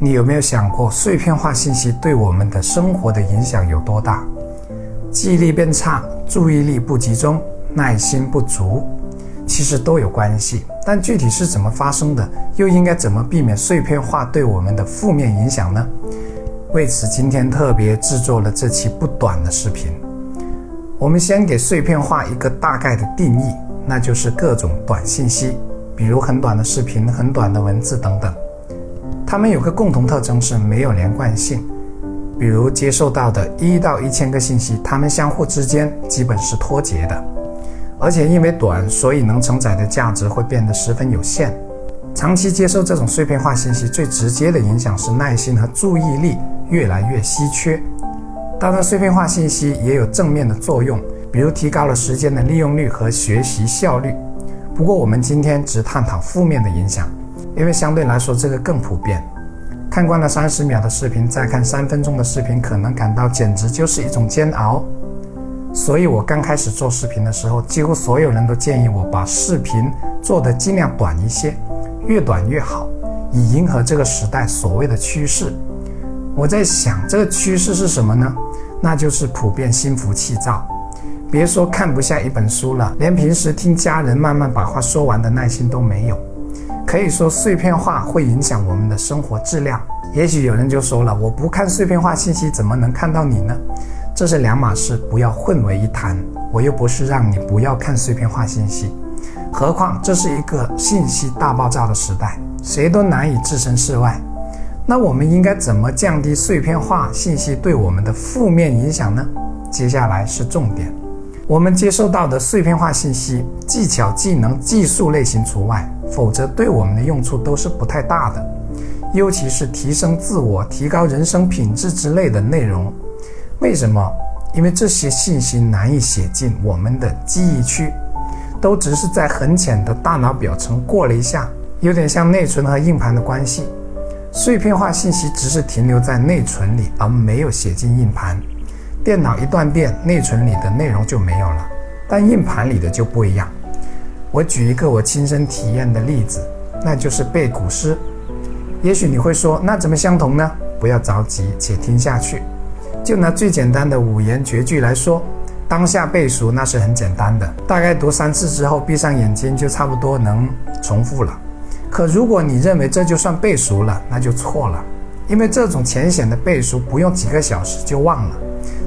你有没有想过，碎片化信息对我们的生活的影响有多大？记忆力变差，注意力不集中，耐心不足，其实都有关系。但具体是怎么发生的，又应该怎么避免碎片化对我们的负面影响呢？为此，今天特别制作了这期不短的视频。我们先给碎片化一个大概的定义，那就是各种短信息，比如很短的视频、很短的文字等等。它们有个共同特征是没有连贯性，比如接受到的一到一千个信息，它们相互之间基本是脱节的，而且因为短，所以能承载的价值会变得十分有限。长期接受这种碎片化信息，最直接的影响是耐心和注意力越来越稀缺。当然，碎片化信息也有正面的作用，比如提高了时间的利用率和学习效率。不过，我们今天只探讨负面的影响。因为相对来说，这个更普遍。看惯了三十秒的视频，再看三分钟的视频，可能感到简直就是一种煎熬。所以我刚开始做视频的时候，几乎所有人都建议我把视频做得尽量短一些，越短越好，以迎合这个时代所谓的趋势。我在想，这个趋势是什么呢？那就是普遍心浮气躁。别说看不下一本书了，连平时听家人慢慢把话说完的耐心都没有。可以说，碎片化会影响我们的生活质量。也许有人就说了：“我不看碎片化信息，怎么能看到你呢？”这是两码事，不要混为一谈。我又不是让你不要看碎片化信息，何况这是一个信息大爆炸的时代，谁都难以置身事外。那我们应该怎么降低碎片化信息对我们的负面影响呢？接下来是重点。我们接收到的碎片化信息，技巧、技能、技术类型除外。否则，对我们的用处都是不太大的，尤其是提升自我、提高人生品质之类的内容。为什么？因为这些信息难以写进我们的记忆区，都只是在很浅的大脑表层过了一下，有点像内存和硬盘的关系。碎片化信息只是停留在内存里，而没有写进硬盘。电脑一断电，内存里的内容就没有了，但硬盘里的就不一样。我举一个我亲身体验的例子，那就是背古诗。也许你会说，那怎么相同呢？不要着急，且听下去。就拿最简单的五言绝句来说，当下背熟那是很简单的，大概读三次之后，闭上眼睛就差不多能重复了。可如果你认为这就算背熟了，那就错了，因为这种浅显的背熟不用几个小时就忘了，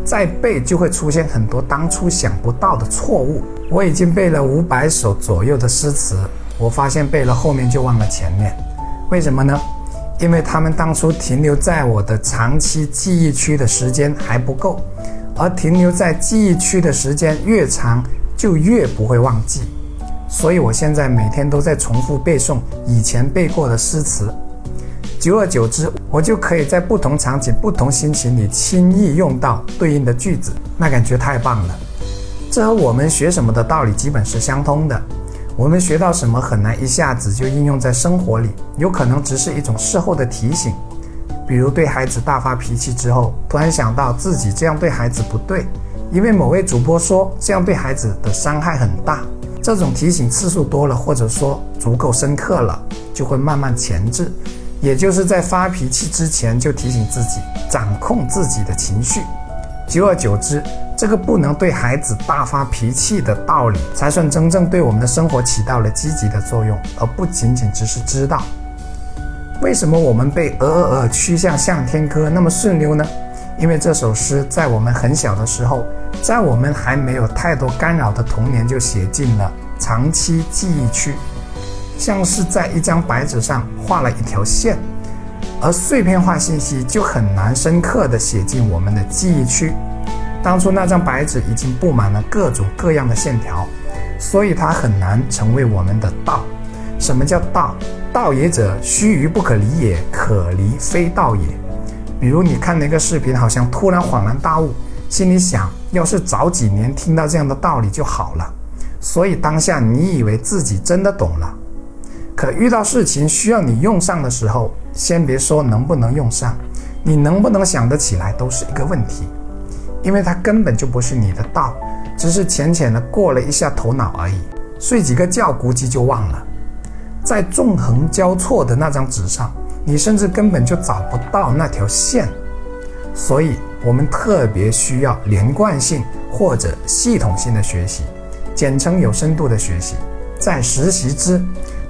再背就会出现很多当初想不到的错误。我已经背了五百首左右的诗词，我发现背了后面就忘了前面，为什么呢？因为他们当初停留在我的长期记忆区的时间还不够，而停留在记忆区的时间越长，就越不会忘记。所以我现在每天都在重复背诵以前背过的诗词，久而久之，我就可以在不同场景、不同心情里轻易用到对应的句子，那感觉太棒了。这和我们学什么的道理基本是相通的。我们学到什么很难一下子就应用在生活里，有可能只是一种事后的提醒。比如对孩子大发脾气之后，突然想到自己这样对孩子不对，因为某位主播说这样对孩子的伤害很大。这种提醒次数多了，或者说足够深刻了，就会慢慢前置，也就是在发脾气之前就提醒自己掌控自己的情绪。久而久之，这个不能对孩子大发脾气的道理，才算真正对我们的生活起到了积极的作用，而不仅仅只是知道。为什么我们背《鹅鹅鹅，曲项向天歌》那么顺溜呢？因为这首诗在我们很小的时候，在我们还没有太多干扰的童年就写进了长期记忆区，像是在一张白纸上画了一条线。而碎片化信息就很难深刻地写进我们的记忆区。当初那张白纸已经布满了各种各样的线条，所以它很难成为我们的道。什么叫道？道也者，须臾不可离也，可离非道也。比如你看那个视频，好像突然恍然大悟，心里想，要是早几年听到这样的道理就好了。所以当下你以为自己真的懂了。可遇到事情需要你用上的时候，先别说能不能用上，你能不能想得起来都是一个问题，因为它根本就不是你的道，只是浅浅的过了一下头脑而已，睡几个觉估计就忘了。在纵横交错的那张纸上，你甚至根本就找不到那条线。所以，我们特别需要连贯性或者系统性的学习，简称有深度的学习，在实习之，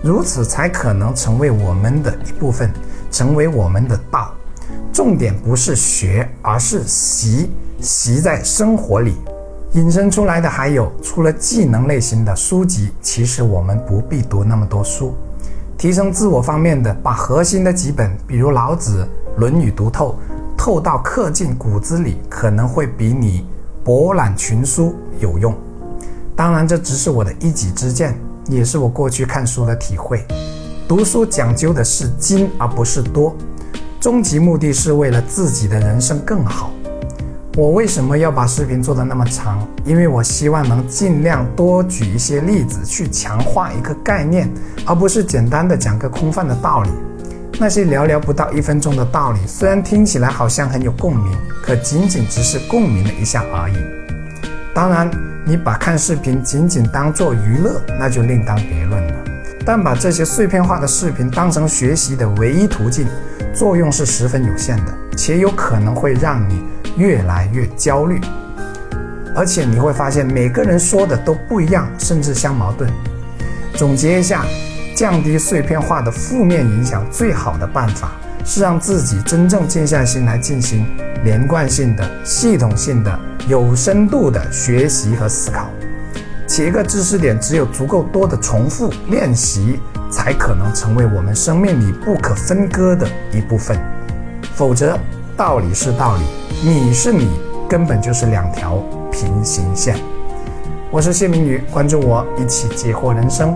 如此才可能成为我们的一部分，成为我们的道。重点不是学，而是习，习在生活里。引申出来的还有，除了技能类型的书籍，其实我们不必读那么多书。提升自我方面的，把核心的几本，比如老子、《论语》读透，透到刻进骨子里，可能会比你博览群书有用。当然，这只是我的一己之见，也是我过去看书的体会。读书讲究的是精，而不是多。终极目的是为了自己的人生更好。我为什么要把视频做得那么长？因为我希望能尽量多举一些例子去强化一个概念，而不是简单的讲个空泛的道理。那些寥寥不到一分钟的道理，虽然听起来好像很有共鸣，可仅仅只是共鸣了一下而已。当然，你把看视频仅仅当做娱乐，那就另当别论了。但把这些碎片化的视频当成学习的唯一途径，作用是十分有限的，且有可能会让你。越来越焦虑，而且你会发现每个人说的都不一样，甚至相矛盾。总结一下，降低碎片化的负面影响，最好的办法是让自己真正静下心来进行连贯性的、系统性的、有深度的学习和思考。且一个知识点只有足够多的重复练习，才可能成为我们生命里不可分割的一部分。否则，道理是道理。你是你，根本就是两条平行线。我是谢明宇，关注我，一起解惑人生。